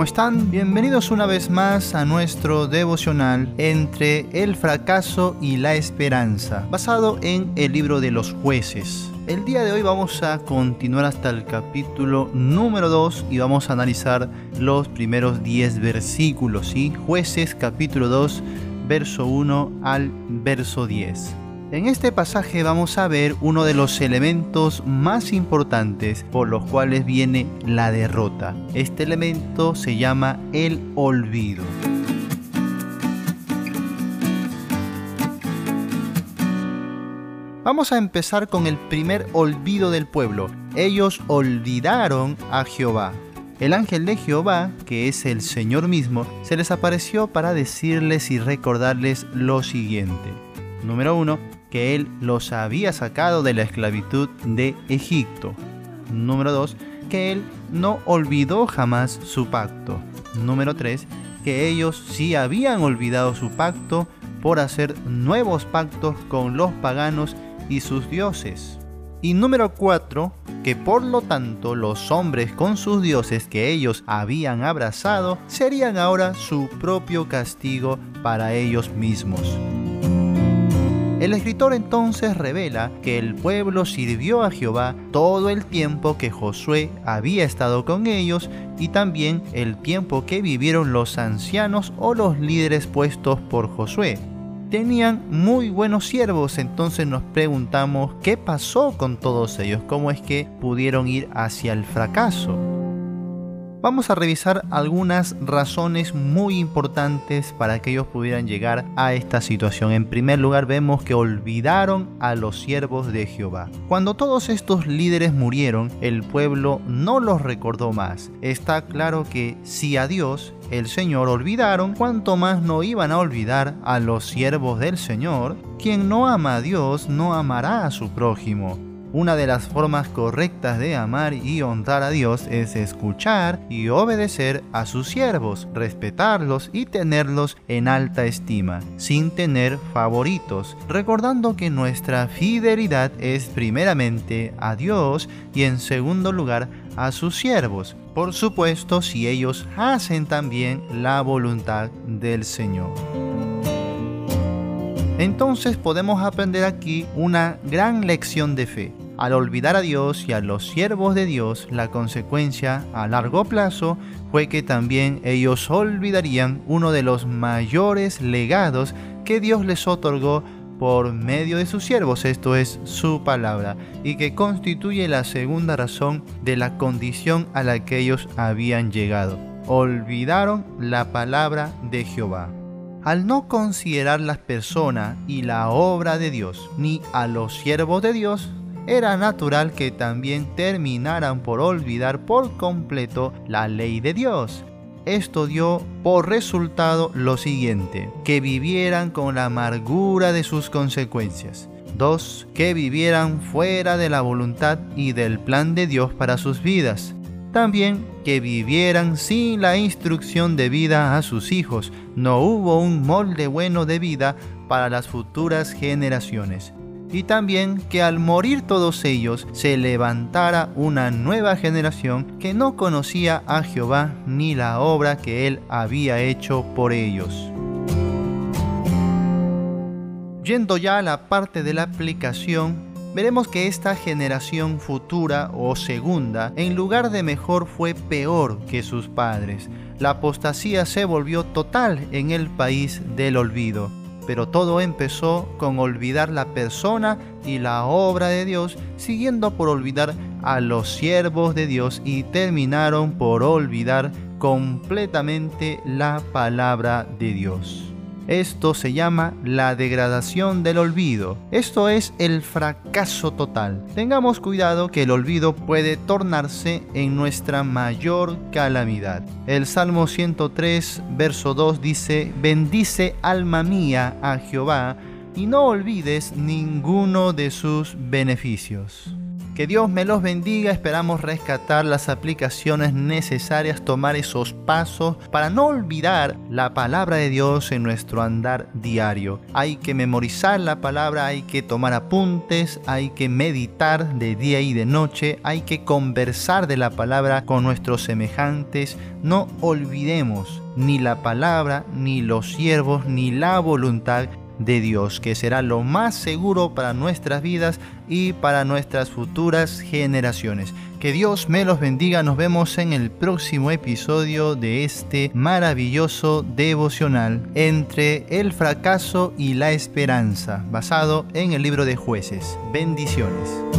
¿cómo están? Bienvenidos una vez más a nuestro devocional entre el fracaso y la esperanza, basado en el libro de los jueces. El día de hoy vamos a continuar hasta el capítulo número 2 y vamos a analizar los primeros 10 versículos, ¿sí? Jueces capítulo 2, verso 1 al verso 10. En este pasaje vamos a ver uno de los elementos más importantes por los cuales viene la derrota. Este elemento se llama el olvido. Vamos a empezar con el primer olvido del pueblo. Ellos olvidaron a Jehová. El ángel de Jehová, que es el Señor mismo, se les apareció para decirles y recordarles lo siguiente. Número 1 que Él los había sacado de la esclavitud de Egipto. Número 2. Que Él no olvidó jamás su pacto. Número 3. Que ellos sí habían olvidado su pacto por hacer nuevos pactos con los paganos y sus dioses. Y número 4, que por lo tanto los hombres con sus dioses que ellos habían abrazado serían ahora su propio castigo para ellos mismos. El escritor entonces revela que el pueblo sirvió a Jehová todo el tiempo que Josué había estado con ellos y también el tiempo que vivieron los ancianos o los líderes puestos por Josué. Tenían muy buenos siervos, entonces nos preguntamos qué pasó con todos ellos, cómo es que pudieron ir hacia el fracaso. Vamos a revisar algunas razones muy importantes para que ellos pudieran llegar a esta situación. En primer lugar, vemos que olvidaron a los siervos de Jehová. Cuando todos estos líderes murieron, el pueblo no los recordó más. Está claro que si a Dios, el Señor, olvidaron, cuanto más no iban a olvidar a los siervos del Señor. Quien no ama a Dios no amará a su prójimo. Una de las formas correctas de amar y honrar a Dios es escuchar y obedecer a sus siervos, respetarlos y tenerlos en alta estima, sin tener favoritos, recordando que nuestra fidelidad es primeramente a Dios y en segundo lugar a sus siervos, por supuesto si ellos hacen también la voluntad del Señor. Entonces podemos aprender aquí una gran lección de fe. Al olvidar a Dios y a los siervos de Dios, la consecuencia a largo plazo fue que también ellos olvidarían uno de los mayores legados que Dios les otorgó por medio de sus siervos, esto es su palabra, y que constituye la segunda razón de la condición a la que ellos habían llegado. Olvidaron la palabra de Jehová. Al no considerar las personas y la obra de Dios, ni a los siervos de Dios, era natural que también terminaran por olvidar por completo la ley de Dios. Esto dio por resultado lo siguiente, que vivieran con la amargura de sus consecuencias. 2. Que vivieran fuera de la voluntad y del plan de Dios para sus vidas. También que vivieran sin la instrucción de vida a sus hijos. No hubo un molde bueno de vida para las futuras generaciones y también que al morir todos ellos se levantara una nueva generación que no conocía a Jehová ni la obra que él había hecho por ellos. Yendo ya a la parte de la aplicación, veremos que esta generación futura o segunda, en lugar de mejor, fue peor que sus padres. La apostasía se volvió total en el país del olvido pero todo empezó con olvidar la persona y la obra de Dios, siguiendo por olvidar a los siervos de Dios y terminaron por olvidar completamente la palabra de Dios. Esto se llama la degradación del olvido. Esto es el fracaso total. Tengamos cuidado que el olvido puede tornarse en nuestra mayor calamidad. El Salmo 103, verso 2 dice, bendice alma mía a Jehová y no olvides ninguno de sus beneficios. Que Dios me los bendiga, esperamos rescatar las aplicaciones necesarias, tomar esos pasos para no olvidar la palabra de Dios en nuestro andar diario. Hay que memorizar la palabra, hay que tomar apuntes, hay que meditar de día y de noche, hay que conversar de la palabra con nuestros semejantes. No olvidemos ni la palabra, ni los siervos, ni la voluntad de Dios, que será lo más seguro para nuestras vidas y para nuestras futuras generaciones. Que Dios me los bendiga, nos vemos en el próximo episodio de este maravilloso devocional entre el fracaso y la esperanza, basado en el libro de jueces. Bendiciones.